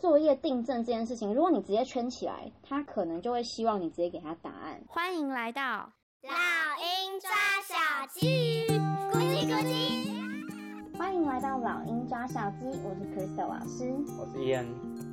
作业订正这件事情，如果你直接圈起来，他可能就会希望你直接给他答案。欢迎来到老鹰抓小鸡，咕叽咕叽。欢迎来到老鹰抓小鸡，我是 Crystal 老师，我是 Ian。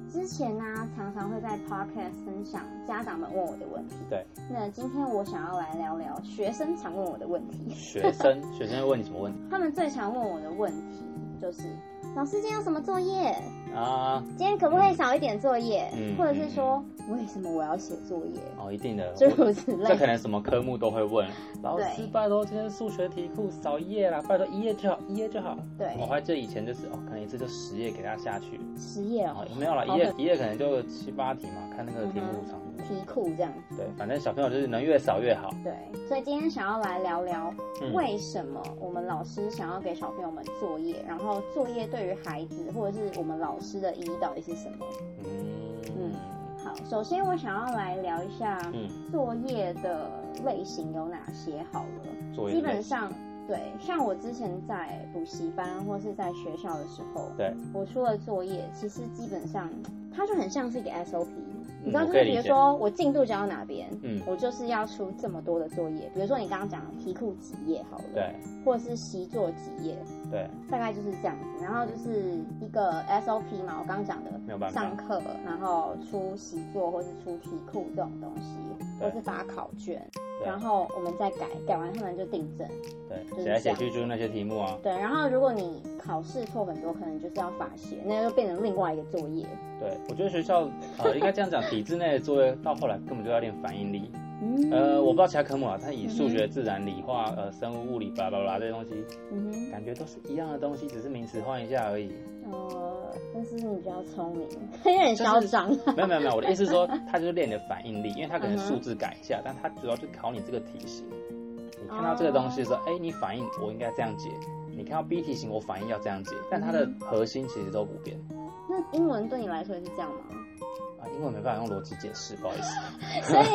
之前呢、啊，常常会在 Podcast 分享家长们问我的问题。对。那今天我想要来聊聊学生常问我的问题。学生，学生会问你什么问题？他们最常问我的问题就是。老师，今天有什么作业啊？今天可不可以少一点作业？嗯，或者是说，为什么我要写作业？哦，一定的，诸如此类。这可能什么科目都会问。老师，拜托，今天数学题库少一页啦，拜托一页就好，一页就好。对。我还记得以前就是哦，可能一次就十页给他下去。十页哦。没有了，一页一页可能就七八题嘛，看那个题目长。题库这样。对，反正小朋友就是能越少越好。对，所以今天想要来聊聊，为什么我们老师想要给小朋友们作业，然后作业对于孩子或者是我们老师的意义到底是什么？嗯嗯，好，首先我想要来聊一下，作业的类型有哪些？好了，作业基本上对，像我之前在补习班或是在学校的时候，对，我出的作业其实基本上它就很像是一个 SOP。你知道，嗯、就是比如说我进度讲到哪边，嗯，我就是要出这么多的作业。比如说你刚刚讲的题库几页好了，对，或者是习作几页，对，大概就是这样子。然后就是一个 SOP 嘛，我刚刚讲的，没有办法，上课然后出习作或是出题库这种东西，或是发考卷，然后我们再改，改完他们就订正，对，写来写去就是那些题目啊。对，然后如果你考试错很多，可能就是要罚写，那就变成另外一个作业。对，我觉得学校呃应该这样讲，体制内的作业到后来根本就要练反应力。嗯，呃，我不知道其他科目啊，它以数学、自然、理化、呃生物、物理，巴拉巴拉这些东西，嗯哼，感觉都是一样的东西，只是名词换一下而已。呃，但是你比较聪明，有点嚣张。没有没有没有，我的意思是说，他就是练你的反应力，因为他可能数字改一下，但他主要就考你这个题型。你看到这个东西的时候，哎、欸，你反应我应该这样解；你看到 B 题型，我反应要这样解。但它的核心其实都不变。那英文对你来说也是这样吗？啊，英文没办法用逻辑解释，不好意思。所以，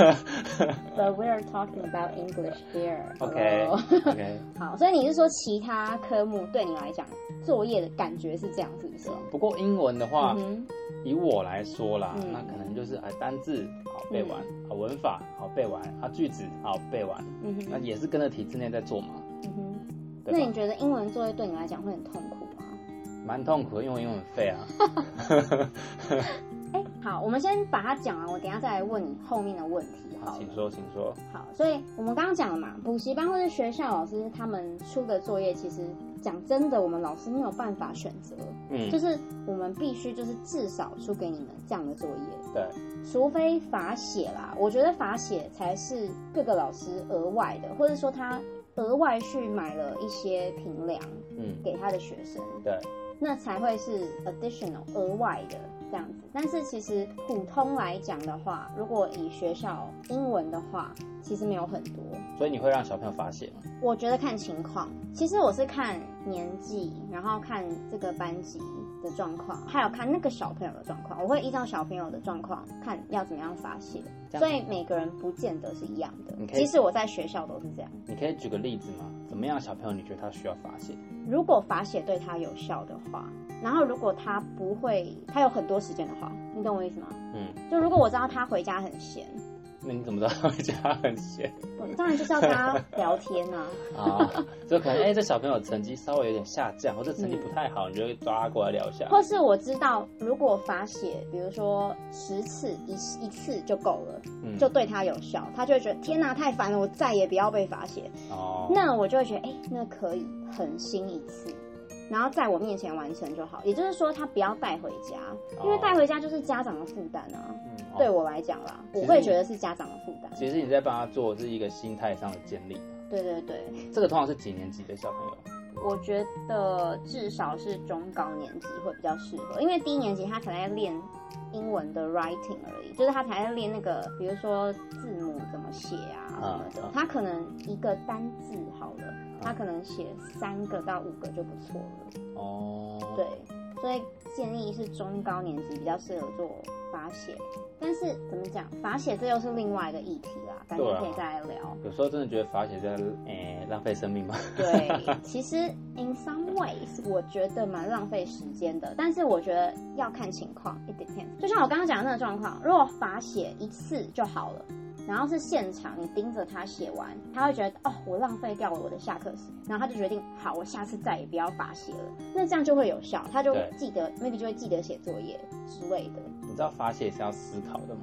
But we are talking about English here. OK OK。好，所以你是说其他科目对你来讲作业的感觉是这样，是不是？不过英文的话，嗯、以我来说啦，嗯、那可能就是啊单字好背完，嗯、好文法好背完，啊句子好背完，嗯哼，那也是跟着体制内在做嘛。嗯哼。那你觉得英文作业对你来讲会很痛苦？蛮痛苦的，因为英文很废啊。哎、欸，好，我们先把它讲完，我等一下再来问你后面的问题。好，请说，请说。好，所以我们刚刚讲了嘛，补习班或者学校老师他们出的作业，其实讲真的，我们老师没有办法选择。嗯，就是我们必须就是至少出给你们这样的作业。对，除非罚写啦，我觉得罚写才是各个老师额外的，或者说他额外去买了一些平量，嗯，给他的学生。对。那才会是 additional 额外的这样子，但是其实普通来讲的话，如果以学校英文的话，其实没有很多。所以你会让小朋友发现吗？我觉得看情况，其实我是看年纪，然后看这个班级的状况，还有看那个小朋友的状况，我会依照小朋友的状况看要怎么样发泄。所以每个人不见得是一样的。即使我在学校都是这样。你可以举个例子吗？怎么样小朋友你觉得他需要发泄？如果发泄对他有效的话，然后如果他不会，他有很多时间的话，你懂我意思吗？嗯。就如果我知道他回家很闲。那你怎么知道他回家很闲？我 当然就是要跟他聊天啊。啊，就可能哎、欸，这小朋友成绩稍微有点下降，或者成绩不太好，嗯、你就会抓他过来聊一下。或是我知道，如果罚写，比如说十次一一次就够了，嗯、就对他有效，他就会觉得天哪，太烦了，我再也不要被罚写。哦。那我就会觉得，哎、欸，那可以狠心一次。然后在我面前完成就好，也就是说他不要带回家，因为带回家就是家长的负担啊。嗯，对我来讲啦，我会觉得是家长的负担。其实你在帮他做是一个心态上的建立。对对对，这个通常是几年级的小朋友？我觉得至少是中高年级会比较适合，因为低年级他可能在练英文的 writing 而已，就是他才在练那个，比如说字母怎么写啊什么的，他可能一个单字好了。他可能写三个到五个就不错了。哦，对，所以建议是中高年级比较适合做罚写。但是怎么讲，罚写这又是另外一个议题啦，感觉可以再来聊。啊、有时候真的觉得罚写在诶浪费生命吗？对，其实 in some ways 我觉得蛮浪费时间的，但是我觉得要看情况，it depends。就像我刚刚讲的那个状况，如果罚写一次就好了。然后是现场，你盯着他写完，他会觉得哦，我浪费掉了我的下课时，然后他就决定，好，我下次再也不要罚写了。那这样就会有效，他就记得，maybe 就会记得写作业之类的。你知道发泄是要思考的吗？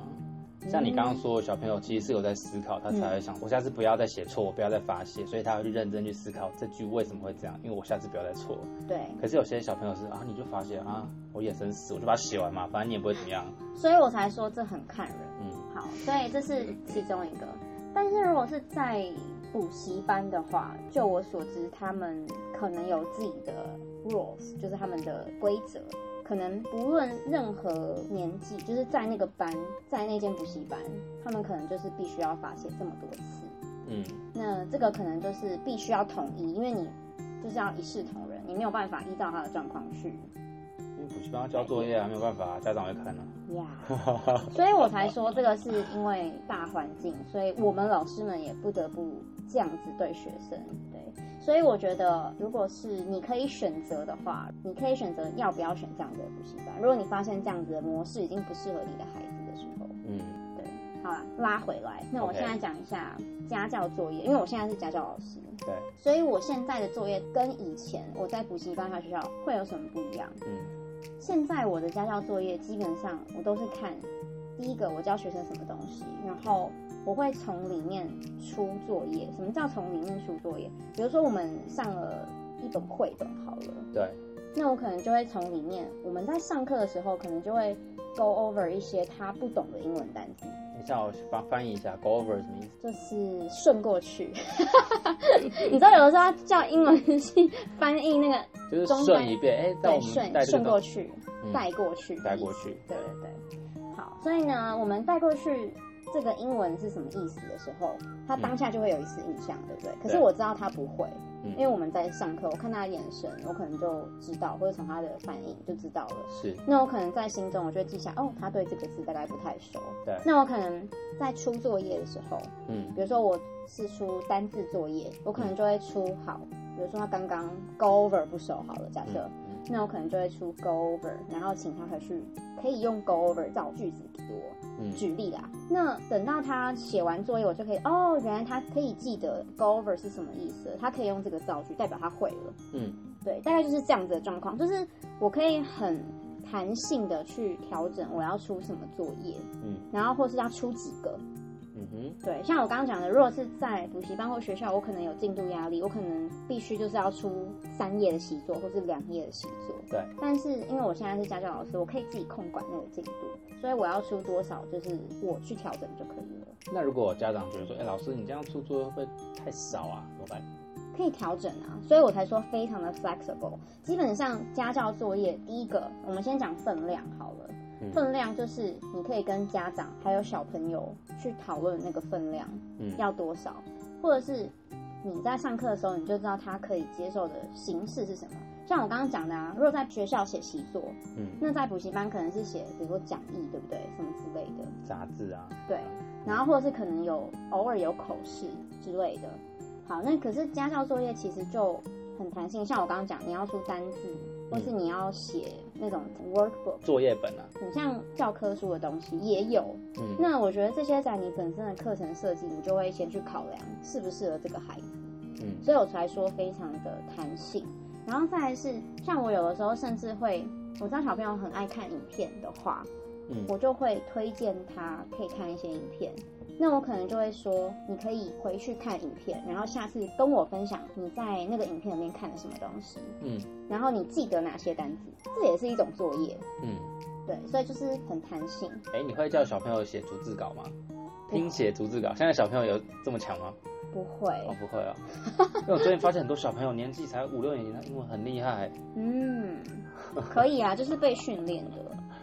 像你刚刚说，小朋友其实是有在思考，他才会想，我下次不要再写错，我不要再发泄，所以他会去认真去思考这句为什么会这样，因为我下次不要再错。对。可是有些小朋友是啊，你就发泄啊，我眼神死，我就把它写完嘛，反正你也不会怎么样。所以我才说这很看人。嗯。好，所以这是其中一个。但是如果是在补习班的话，就我所知，他们可能有自己的 rules，就是他们的规则。可能不论任何年纪，就是在那个班，在那间补习班，他们可能就是必须要罚写这么多次。嗯，那这个可能就是必须要统一，因为你就是要一视同仁，你没有办法依照他的状况去。因为补习班要交作业啊，没有办法，家长会看呢。呀，所以我才说这个是因为大环境，所以我们老师们也不得不这样子对学生。对。所以我觉得，如果是你可以选择的话，你可以选择要不要选这样子的补习班。如果你发现这样子的模式已经不适合你的孩子的时候，嗯，对，好啦，拉回来。那我现在讲一下家教作业，因为我现在是家教老师，对，所以我现在的作业跟以前我在补习班和学校会有什么不一样？嗯，现在我的家教作业基本上我都是看第一个我教学生什么东西，然后。我会从里面出作业。什么叫从里面出作业？比如说我们上了一本绘本，好了，对，那我可能就会从里面，我们在上课的时候，可能就会 go over 一些他不懂的英文单词。等一下，我翻翻译一下，go over 什么意思？就是顺过去。你知道有的时候他叫英文系翻译那个，就是顺一遍，哎、欸，对，顺顺过去，带、嗯、过去，带过去，对对对。好，所以呢，我们带过去。这个英文是什么意思的时候，他当下就会有一次印象，嗯、对不对？可是我知道他不会，嗯、因为我们在上课，我看他的眼神，我可能就知道，或者从他的反应就知道了。是。那我可能在心中，我就会记下，哦，他对这个字大概不太熟。对。那我可能在出作业的时候，嗯，比如说我是出单字作业，我可能就会出好，比如说他刚刚 go over 不熟，好了，假设。嗯那我可能就会出 go over，然后请他回去可以用 go over 造句子给我。嗯，举例啦。那等到他写完作业，我就可以哦，原来他可以记得 go over 是什么意思，他可以用这个造句，代表他会了。嗯，对，大概就是这样子的状况，就是我可以很弹性的去调整我要出什么作业，嗯，然后或是要出几个。对，像我刚刚讲的，如果是在补习班或学校，我可能有进度压力，我可能必须就是要出三页的习作或是两页的习作。对，但是因为我现在是家教老师，我可以自己控管那个进度，所以我要出多少，就是我去调整就可以了。那如果家长觉得说，哎、欸，老师你这样出作业会太少啊，怎么办？可以调整啊，所以我才说非常的 flexible。基本上家教作业，第一个我们先讲分量好了。分量就是你可以跟家长还有小朋友去讨论那个分量，嗯，要多少，或者是你在上课的时候你就知道他可以接受的形式是什么。像我刚刚讲的啊，如果在学校写习作，嗯，那在补习班可能是写比如说讲义，对不对？什么之类的杂志啊，对，然后或者是可能有偶尔有口试之类的。好，那可是家教作业其实就很弹性，像我刚刚讲，你要出单字，或是你要写。那种 workbook 作业本啊，很像教科书的东西也有。嗯，那我觉得这些在你本身的课程设计，你就会先去考量适不适合这个孩子。嗯，所以我才说非常的弹性。然后再来是，像我有的时候甚至会，我知道小朋友很爱看影片的话，嗯，我就会推荐他可以看一些影片。那我可能就会说，你可以回去看影片，然后下次跟我分享你在那个影片里面看了什么东西，嗯，然后你记得哪些单词，这也是一种作业，嗯，对，所以就是很弹性。哎、欸，你会叫小朋友写逐字稿吗？拼写逐字稿，现在小朋友有这么强吗？不会，哦，不会哦，因为我最近发现很多小朋友年纪才五六年级，他英文很厉害。嗯，可以啊，就是被训练的。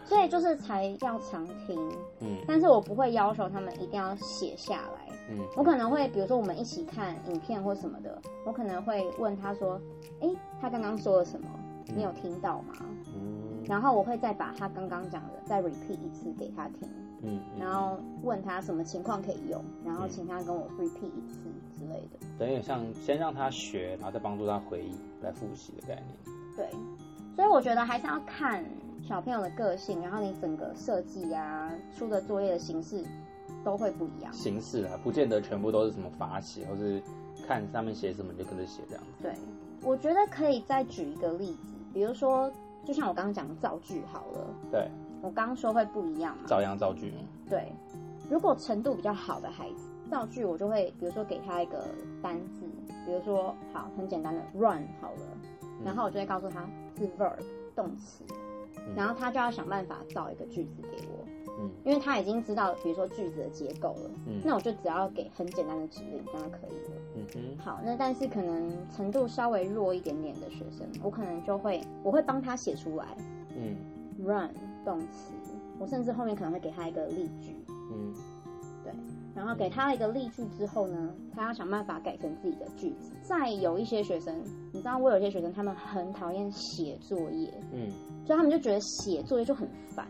所以就是才要常听，嗯，但是我不会要求他们一定要写下来，嗯，我可能会比如说我们一起看影片或什么的，我可能会问他说，哎、欸，他刚刚说了什么？你有听到吗？嗯，然后我会再把他刚刚讲的再 repeat 一次给他听，嗯，然后问他什么情况可以用，然后请他跟我 repeat 一次之类的。等于像先让他学，然后再帮助他回忆来复习的概念。对，所以我觉得还是要看小朋友的个性，然后你整个设计啊，出的作业的形式都会不一样。形式啊，不见得全部都是什么罚写，或是看上面写什么就跟着写这样子。对，我觉得可以再举一个例子，比如说，就像我刚刚讲的造句好了。对，我刚刚说会不一样嘛。照样造句。对，如果程度比较好的孩子，造句我就会，比如说给他一个单字，比如说好很简单的 run 好了。然后我就会告诉他是 verb 动词，嗯、然后他就要想办法造一个句子给我，嗯，因为他已经知道，比如说句子的结构了，嗯，那我就只要给很简单的指令，这样就可以了，嗯哼，好，那但是可能程度稍微弱一点点的学生，我可能就会我会帮他写出来，嗯，run 动词，我甚至后面可能会给他一个例句，嗯。然后给他一个例句之后呢，他要想办法改成自己的句子。再有一些学生，你知道，我有些学生他们很讨厌写作业，嗯，所以他们就觉得写作业就很烦，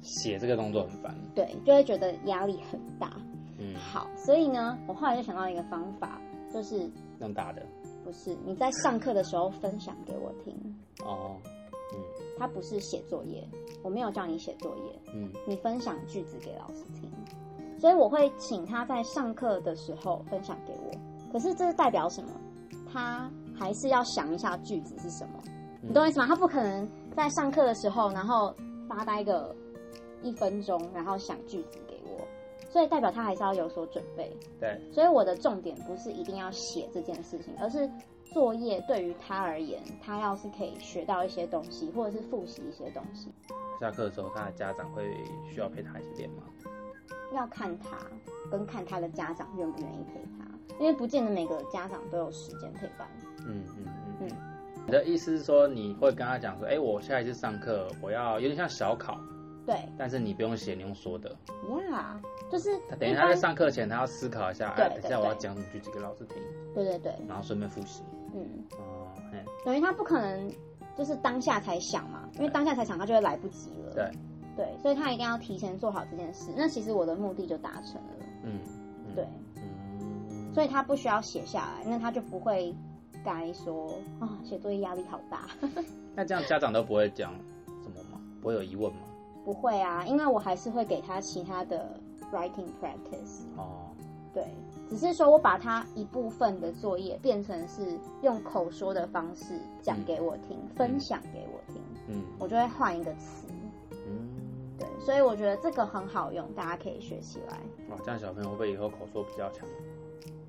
写这个动作很烦，对，就会觉得压力很大。嗯，好，所以呢，我后来就想到一个方法，就是用打的，不是你在上课的时候分享给我听。哦，嗯，他不是写作业，我没有叫你写作业，嗯，你分享句子给老师听。所以我会请他在上课的时候分享给我，可是这是代表什么？他还是要想一下句子是什么，你懂我意思吗？他不可能在上课的时候，然后发呆个一分钟，然后想句子给我，所以代表他还是要有所准备。对，所以我的重点不是一定要写这件事情，而是作业对于他而言，他要是可以学到一些东西，或者是复习一些东西。下课的时候，他的家长会需要陪他一起练吗？要看他跟看他的家长愿不愿意陪他，因为不见得每个家长都有时间陪伴。嗯嗯嗯嗯。你的意思是说，你会跟他讲说，哎、欸，我下一次上课我要有点像小考。对。但是你不用写，你用说的。呀，yeah, 就是他等于他在上课前，他要思考一下，哎，等一下我要讲什么句子给老师听。对对对。然后顺便复习。嗯。哦，等于他不可能就是当下才想嘛，因为当下才想，他就会来不及了。对。对，所以他一定要提前做好这件事。那其实我的目的就达成了。嗯，嗯对。嗯。所以他不需要写下来，那他就不会该说啊，写作业压力好大。那这样家长都不会讲什么吗？不会有疑问吗？不会啊，因为我还是会给他其他的 writing practice。哦。对，只是说我把他一部分的作业变成是用口说的方式讲给我听，嗯、分享给我听。嗯。我就会换一个词。所以我觉得这个很好用，大家可以学起来。哇，这样小朋友会不会以后口说比较强？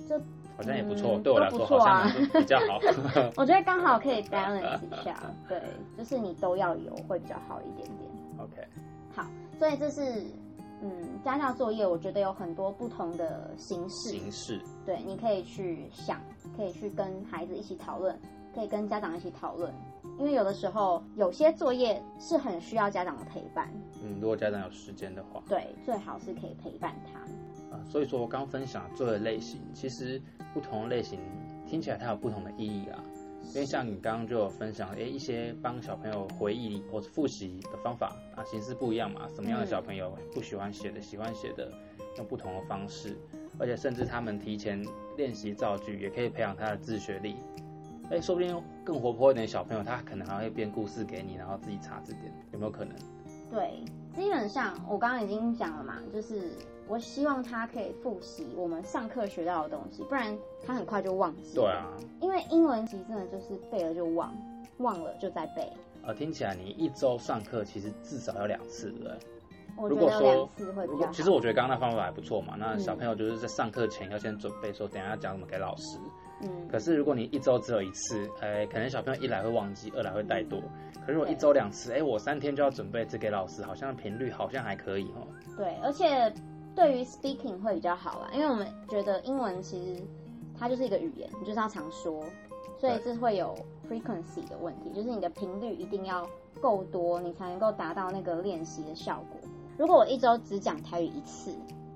就好像也不错，嗯、对我来说好像比较好。我觉得刚好可以 balance 一下，对，就是你都要有会比较好一点点。OK，好，所以这是嗯家教作业，我觉得有很多不同的形式。形式。对，你可以去想，可以去跟孩子一起讨论，可以跟家长一起讨论。因为有的时候有些作业是很需要家长的陪伴。嗯，如果家长有时间的话，对，最好是可以陪伴他。啊，所以说我刚分享作业类型，其实不同类型听起来它有不同的意义啊。因为像你刚刚就有分享，哎，一些帮小朋友回忆或者复习的方法啊，形式不一样嘛。什么样的小朋友不喜欢写的，喜欢写的，用不同的方式，而且甚至他们提前练习造句，也可以培养他的自学力。哎，说不定更活泼一点小朋友，他可能还会编故事给你，然后自己查字典，有没有可能？对，基本上我刚刚已经讲了嘛，就是我希望他可以复习我们上课学到的东西，不然他很快就忘记。对啊，因为英文其实真的就是背了就忘，忘了就再背。呃，听起来你一周上课其实至少要两次，对不对？我觉得两次会比较其实我觉得刚刚那方法还不错嘛。那小朋友就是在上课前要先准备，说等一下讲什么给老师。嗯，可是如果你一周只有一次，哎，可能小朋友一来会忘记，二来会怠惰。可是我一周两次，哎，我三天就要准备这给老师，好像频率好像还可以哦。对，而且对于 speaking 会比较好啦，因为我们觉得英文其实它就是一个语言，你就是要常说，所以这会有 frequency 的问题，就是你的频率一定要够多，你才能够达到那个练习的效果。如果我一周只讲台语一次，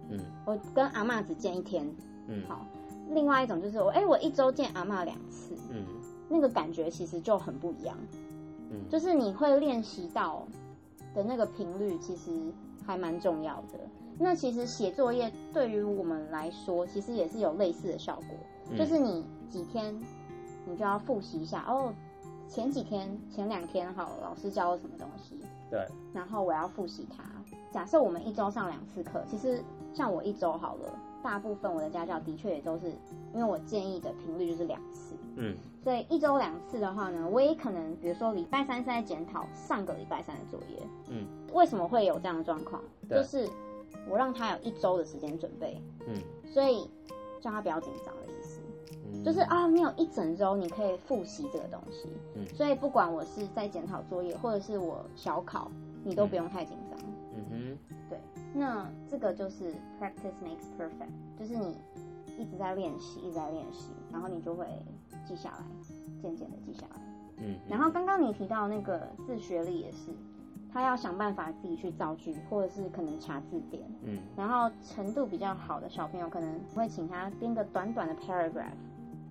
嗯，我跟阿妈只见一天，嗯，好。另外一种就是我，哎、欸，我一周见阿妈两次，嗯，那个感觉其实就很不一样，嗯，就是你会练习到的那个频率，其实还蛮重要的。那其实写作业对于我们来说，其实也是有类似的效果，嗯、就是你几天你就要复习一下哦，前几天前两天好，老师教了什么东西，对，然后我要复习它。假设我们一周上两次课，其实像我一周好了，大部分我的家教的确也都是，因为我建议的频率就是两次，嗯，所以一周两次的话呢，我也可能比如说礼拜三是在检讨上个礼拜三的作业，嗯，为什么会有这样的状况？就是我让他有一周的时间准备，嗯，所以叫他不要紧张的意思，嗯，就是啊，你有一整周你可以复习这个东西，嗯，所以不管我是在检讨作业或者是我小考，你都不用太紧张。嗯嗯哼，对，那这个就是 practice makes perfect，就是你一直在练习，一直在练习，然后你就会记下来，渐渐的记下来。嗯，然后刚刚你提到那个自学力也是，他要想办法自己去造句，或者是可能查字典。嗯，然后程度比较好的小朋友，可能会请他编个短短的 paragraph，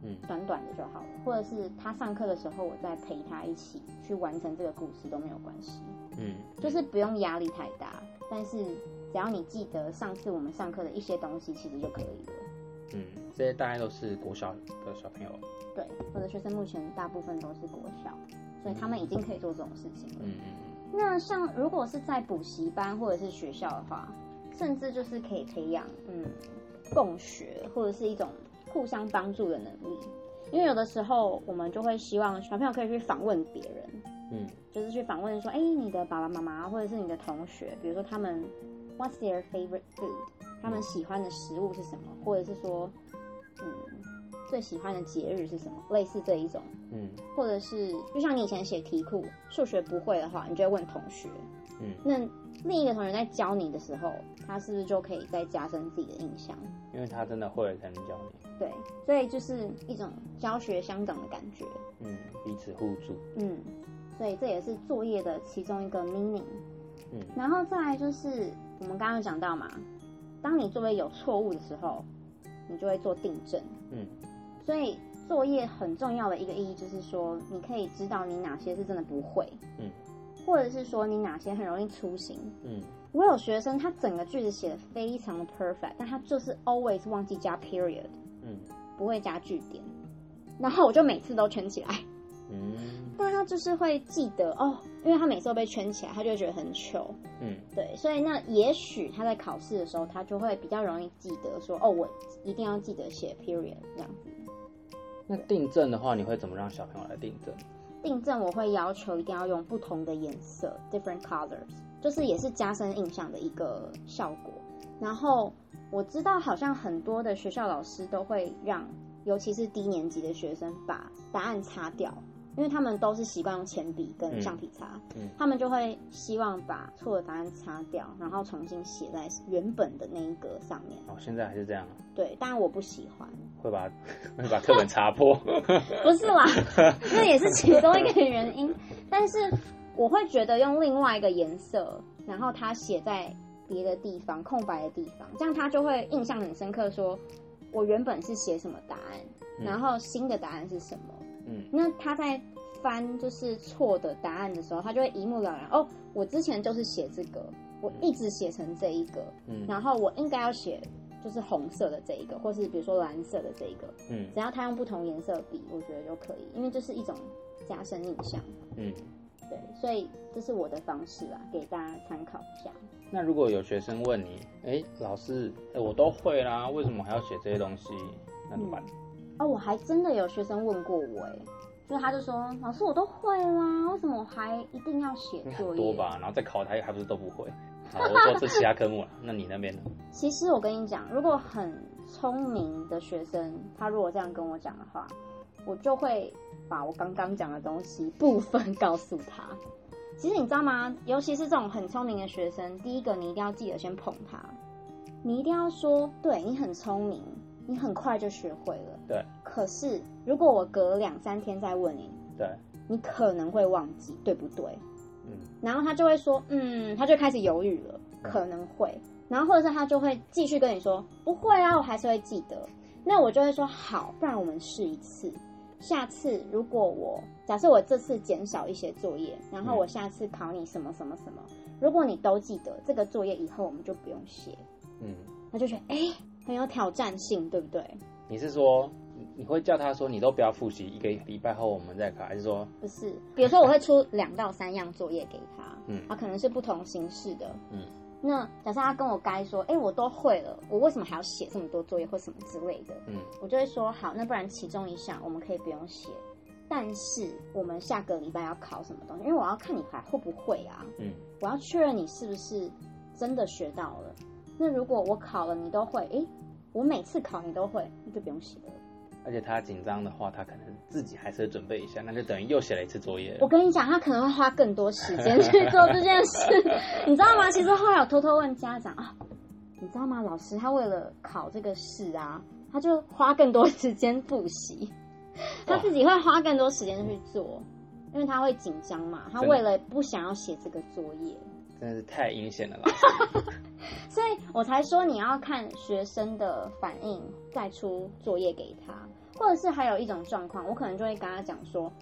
嗯，短短的就好了，或者是他上课的时候，我再陪他一起去完成这个故事都没有关系。嗯，就是不用压力太大，但是只要你记得上次我们上课的一些东西，其实就可以了。嗯，这些大概都是国小的小朋友。对，我的学生目前大部分都是国小，所以他们已经可以做这种事情了。嗯嗯。那像如果是在补习班或者是学校的话，甚至就是可以培养嗯共学或者是一种互相帮助的能力，因为有的时候我们就会希望小朋友可以去访问别人。嗯，就是去访问说，哎、欸，你的爸爸妈妈或者是你的同学，比如说他们，What's their favorite food？他们喜欢的食物是什么？或者是说，嗯，最喜欢的节日是什么？类似这一种，嗯，或者是就像你以前写题库，数学不会的话，你就会问同学，嗯，那另一个同学在教你的时候，他是不是就可以再加深自己的印象？因为他真的会了才能教你。对，所以就是一种教学相长的感觉，嗯，彼此互助，嗯。所以这也是作业的其中一个 meaning，嗯，然后再来就是我们刚刚讲到嘛，当你作业有错误的时候，你就会做订正，嗯，所以作业很重要的一个意义就是说，你可以知道你哪些是真的不会，嗯，或者是说你哪些很容易粗心，嗯，我有学生他整个句子写的非常的 perfect，但他就是 always 忘记加 period，嗯，不会加句点，然后我就每次都圈起来。嗯，但他就是会记得哦，因为他每次都被圈起来，他就觉得很糗。嗯，对，所以那也许他在考试的时候，他就会比较容易记得说，哦，我一定要记得写 period 这样子。那订正的话，你会怎么让小朋友来订正？订正我会要求一定要用不同的颜色，different colors，就是也是加深印象的一个效果。然后我知道好像很多的学校老师都会让，尤其是低年级的学生把答案擦掉。因为他们都是习惯用铅笔跟橡皮擦，嗯嗯，他们就会希望把错的答案擦掉，然后重新写在原本的那一格上面。哦，现在还是这样啊？对，当然我不喜欢，会把会把课本擦破。不是啦，那也是其中一个原因。但是我会觉得用另外一个颜色，然后他写在别的地方，空白的地方，这样他就会印象很深刻说，说我原本是写什么答案，然后新的答案是什么。嗯，那他在翻就是错的答案的时候，他就会一目了然。哦，我之前就是写这个，我一直写成这一个，嗯，然后我应该要写就是红色的这一个，或是比如说蓝色的这一个，嗯，只要他用不同颜色笔，我觉得就可以，因为这是一种加深印象。嗯，对，所以这是我的方式啦，给大家参考一下。那如果有学生问你，哎、欸，老师，哎、欸，我都会啦，为什么还要写这些东西？那怎么办？嗯哦，我还真的有学生问过我，哎，就他就说，老师我都会啦，为什么我还一定要写作业？多吧，然后再考他还不是都不会？好，我说这其他科目了，那你那边呢？其实我跟你讲，如果很聪明的学生，他如果这样跟我讲的话，我就会把我刚刚讲的东西部分告诉他。其实你知道吗？尤其是这种很聪明的学生，第一个你一定要记得先捧他，你一定要说，对，你很聪明。你很快就学会了，对。可是如果我隔两三天再问你，对，你可能会忘记，对不对？嗯。然后他就会说，嗯，他就开始犹豫了，可能会。然后或者是他就会继续跟你说，不会啊，我还是会记得。那我就会说，好，不然我们试一次。下次如果我假设我这次减少一些作业，然后我下次考你什么什么什么，如果你都记得这个作业，以后我们就不用写。嗯，他就觉得哎、欸，很有挑战性，对不对？你是说你会叫他说你都不要复习，一个礼拜后我们再考，还是说不是？比如说我会出两到三样作业给他，嗯，他可能是不同形式的，嗯。那假设他跟我该说，哎、欸，我都会了，我为什么还要写这么多作业或什么之类的？嗯，我就会说好，那不然其中一项我们可以不用写，但是我们下个礼拜要考什么东西？因为我要看你还会不会啊，嗯，我要确认你是不是真的学到了。那如果我考了你都会，哎、欸，我每次考你都会，那就不用写了。而且他紧张的话，他可能自己还是会准备一下，那就等于又写了一次作业。我跟你讲，他可能会花更多时间去做这件事，你知道吗？其实后来我偷偷问家长啊，你知道吗？老师他为了考这个试啊，他就花更多时间复习，他自己会花更多时间去做，因为他会紧张嘛。他为了不想要写这个作业，真的是太阴险了吧，所以我才说你要看学生的反应，再出作业给他。或者是还有一种状况，我可能就会跟他讲说：“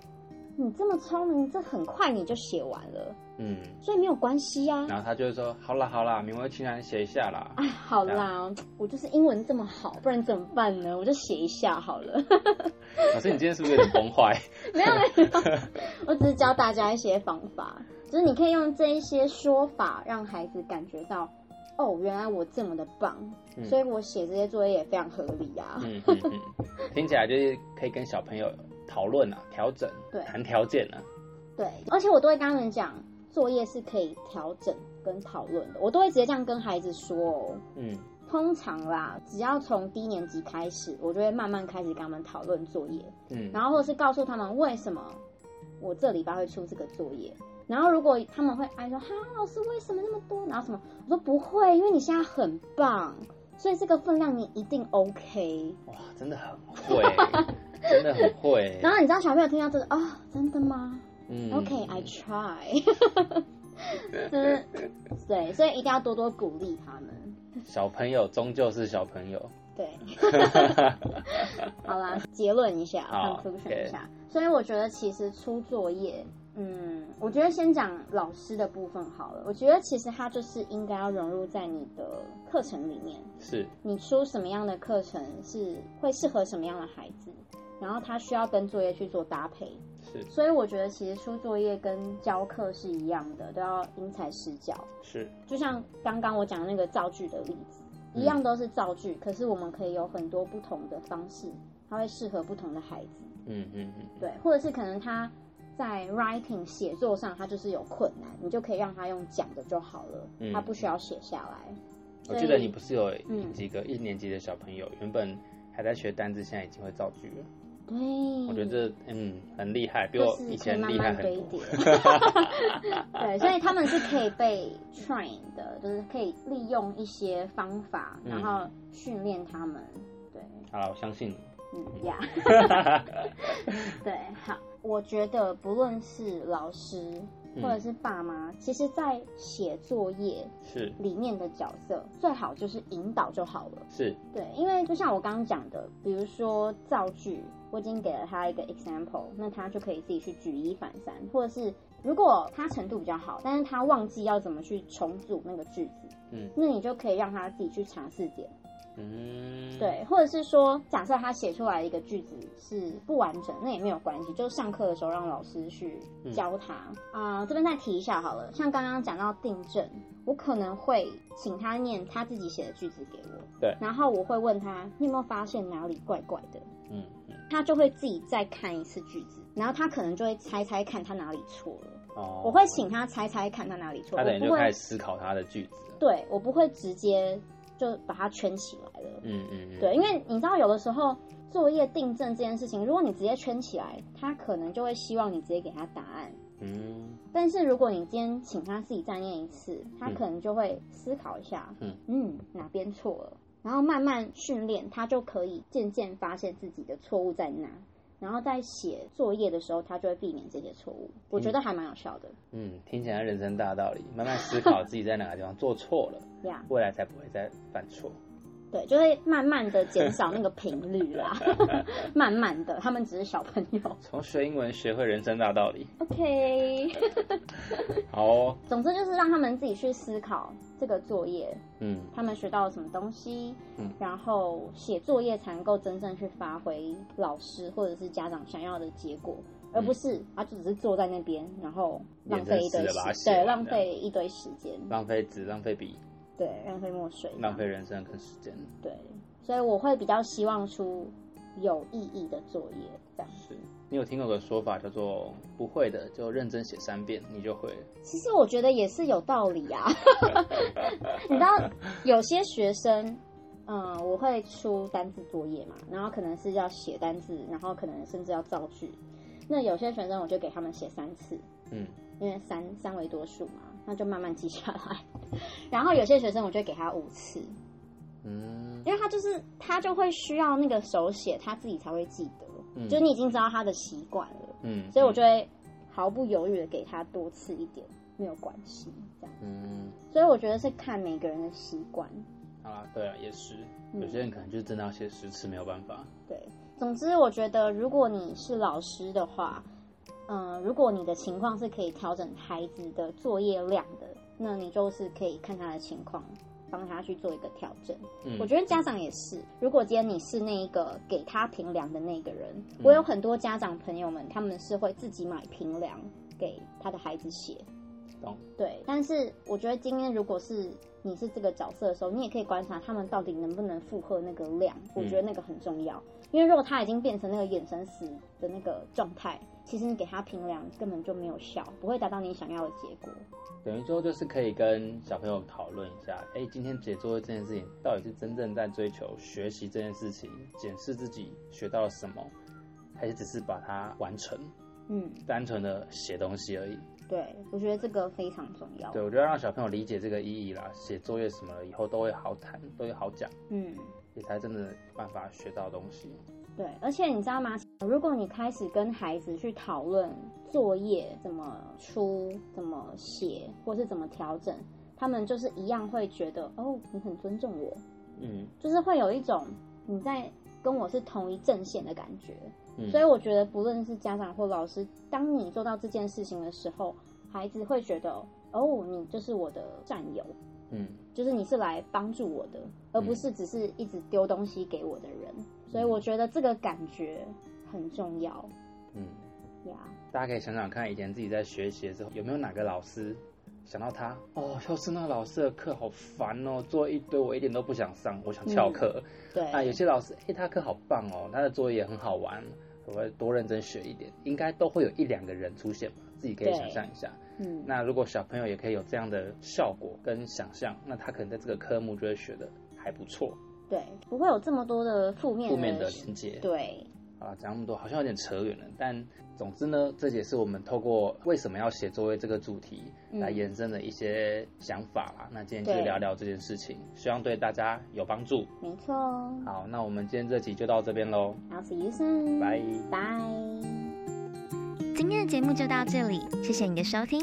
你这么聪明，这很快你就写完了，嗯，所以没有关系啊。”然后他就会说：“好啦好啦，勉为其难写一下啦。”哎，好啦，我就是英文这么好，不然怎么办呢？我就写一下好了。老师，你今天是不是有点崩坏？没有没有，我只是教大家一些方法，就是你可以用这一些说法让孩子感觉到。哦，原来我这么的棒，嗯、所以我写这些作业也非常合理啊。嗯嗯嗯，听起来就是可以跟小朋友讨论啊，调整，对，谈条件啊。对，而且我都会跟他们讲，作业是可以调整跟讨论的，我都会直接这样跟孩子说哦。嗯，通常啦，只要从低年级开始，我就会慢慢开始跟他们讨论作业。嗯，然后或者是告诉他们为什么我这礼拜会出这个作业。然后如果他们会哎说哈老师为什么那么多？然后什么？我说不会，因为你现在很棒，所以这个分量你一定 OK。哇，真的很会，真的很会。你知道小朋友听到这个啊、哦，真的吗？嗯，OK，I、okay, try。就是对，所以一定要多多鼓励他们。小朋友终究是小朋友。对。好啦，结论一下，conclusion 一下。所以我觉得其实出作业。嗯，我觉得先讲老师的部分好了。我觉得其实他就是应该要融入在你的课程里面。是。你出什么样的课程是会适合什么样的孩子，然后他需要跟作业去做搭配。是。所以我觉得其实出作业跟教课是一样的，都要因材施教。是。就像刚刚我讲的那个造句的例子，嗯、一样都是造句，可是我们可以有很多不同的方式，它会适合不同的孩子。嗯嗯嗯。对，或者是可能他。在 writing 写作上，他就是有困难，你就可以让他用讲的就好了，嗯、他不需要写下来。我记得你不是有几个一年级的小朋友，嗯、原本还在学单字，现在已经会造句了。对，我觉得嗯很厉害，比我以前厉害很多。对，所以他们是可以被 train 的，就是可以利用一些方法，然后训练他们。对，好了，我相信你。嗯呀，对，好。我觉得不论是老师或者是爸妈，嗯、其实，在写作业是里面的角色，最好就是引导就好了。是对，因为就像我刚刚讲的，比如说造句，我已经给了他一个 example，那他就可以自己去举一反三，或者是如果他程度比较好，但是他忘记要怎么去重组那个句子，嗯，那你就可以让他自己去尝试点。嗯，对，或者是说，假设他写出来一个句子是不完整，那也没有关系，就上课的时候让老师去教他啊、嗯呃。这边再提一下好了，像刚刚讲到订正，我可能会请他念他自己写的句子给我，对，然后我会问他，你有没有发现哪里怪怪的？嗯，嗯，他就会自己再看一次句子，然后他可能就会猜猜看他哪里错了。哦，我会请他猜猜看他哪里错，他等于就开始思考他的句子。对，我不会直接。就把它圈起来了。嗯嗯嗯，对，因为你知道，有的时候作业订正这件事情，如果你直接圈起来，他可能就会希望你直接给他答案。嗯，但是如果你今天请他自己再念一次，他可能就会思考一下，嗯嗯，哪边错了，然后慢慢训练，他就可以渐渐发现自己的错误在哪。然后在写作业的时候，他就会避免这些错误。我觉得还蛮有效的。嗯，听起来人生大道理，慢慢思考自己在哪个地方做错了，呀，未来才不会再犯错。对，就会慢慢的减少那个频率啦，慢慢的，他们只是小朋友。从学英文学会人生大道理。OK，好哦。总之就是让他们自己去思考这个作业，嗯，他们学到了什么东西，嗯，然后写作业才能够真正去发挥老师或者是家长想要的结果，而不是啊，就只是坐在那边，然后浪费一堆对，浪费一堆时间，浪费纸，浪费笔。对，浪费墨水，浪费人生跟时间。对，所以我会比较希望出有意义的作业，这样。是你有听过个说法叫做“不会的就认真写三遍，你就会”。其实我觉得也是有道理啊。你知道，有些学生，嗯，我会出单字作业嘛，然后可能是要写单字，然后可能甚至要造句。那有些学生，我就给他们写三次，嗯，因为三三维多数嘛。那就慢慢记下来，然后有些学生我就会给他五次，嗯，因为他就是他就会需要那个手写，他自己才会记得，嗯，就是你已经知道他的习惯了，嗯，所以我就会毫不犹豫的给他多次一点，没有关系，这样，嗯，所以我觉得是看每个人的习惯。好啦，对啊，也是，有些人可能就真的要写十次没有办法。对，总之我觉得如果你是老师的话。嗯，如果你的情况是可以调整孩子的作业量的，那你就是可以看他的情况，帮他去做一个调整。嗯，我觉得家长也是，如果今天你是那一个给他评量的那个人，嗯，我有很多家长朋友们，他们是会自己买评量给他的孩子写。懂。对，但是我觉得今天如果是你是这个角色的时候，你也可以观察他们到底能不能负荷那个量，我觉得那个很重要。嗯，因为如果他已经变成那个眼神死的那个状态。其实你给他评量根本就没有效，不会达到你想要的结果。等于说就是可以跟小朋友讨论一下，哎，今天写作业这件事情到底是真正在追求学习这件事情，检视自己学到了什么，还是只是把它完成？嗯，单纯的写东西而已。对，我觉得这个非常重要。对，我觉得让小朋友理解这个意义啦，写作业什么以后都会好谈，都会好讲。嗯，也才真的有办法学到东西。对，而且你知道吗？如果你开始跟孩子去讨论作业怎么出、怎么写，或是怎么调整，他们就是一样会觉得哦，你很尊重我，嗯，就是会有一种你在跟我是同一阵线的感觉。嗯，所以我觉得，不论是家长或老师，当你做到这件事情的时候，孩子会觉得哦，你就是我的战友，嗯，就是你是来帮助我的，而不是只是一直丢东西给我的人。所以我觉得这个感觉很重要。嗯，呀，大家可以想想看，以前自己在学习的时候，有没有哪个老师想到他？哦，要是那个老师的课好烦哦，做一堆我一点都不想上，我想翘课。嗯、对。啊，有些老师哎，他课好棒哦，他的作业也很好玩，我会多认真学一点，应该都会有一两个人出现吧，自己可以想象一下。嗯，那如果小朋友也可以有这样的效果跟想象，那他可能在这个科目就会学的还不错。对，不会有这么多的负面负面的连接。对，啊，讲那么多好像有点扯远了。但总之呢，这也是我们透过为什么要写作业这个主题来延伸的一些想法啦。嗯、那今天就聊聊这件事情，希望对大家有帮助。没错。好，那我们今天这集就到这边喽。I'll see you soon。拜拜。今天的节目就到这里，谢谢你的收听。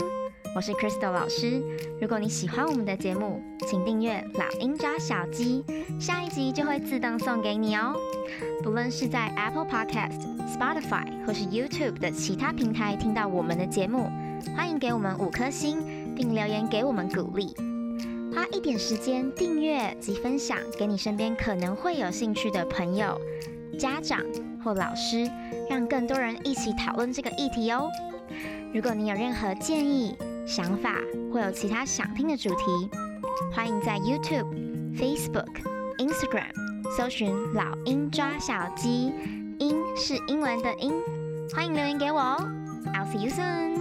我是 Crystal 老师。如果你喜欢我们的节目，请订阅《老鹰抓小鸡》，下一集就会自动送给你哦。不论是在 Apple Podcast、Spotify 或是 YouTube 的其他平台听到我们的节目，欢迎给我们五颗星，并留言给我们鼓励。花一点时间订阅及分享给你身边可能会有兴趣的朋友、家长或老师，让更多人一起讨论这个议题哦。如果你有任何建议，想法或有其他想听的主题，欢迎在 YouTube、Facebook、Instagram 搜寻“老鹰抓小鸡”，鹰是英文的鹰，欢迎留言给我哦。I'll see you soon.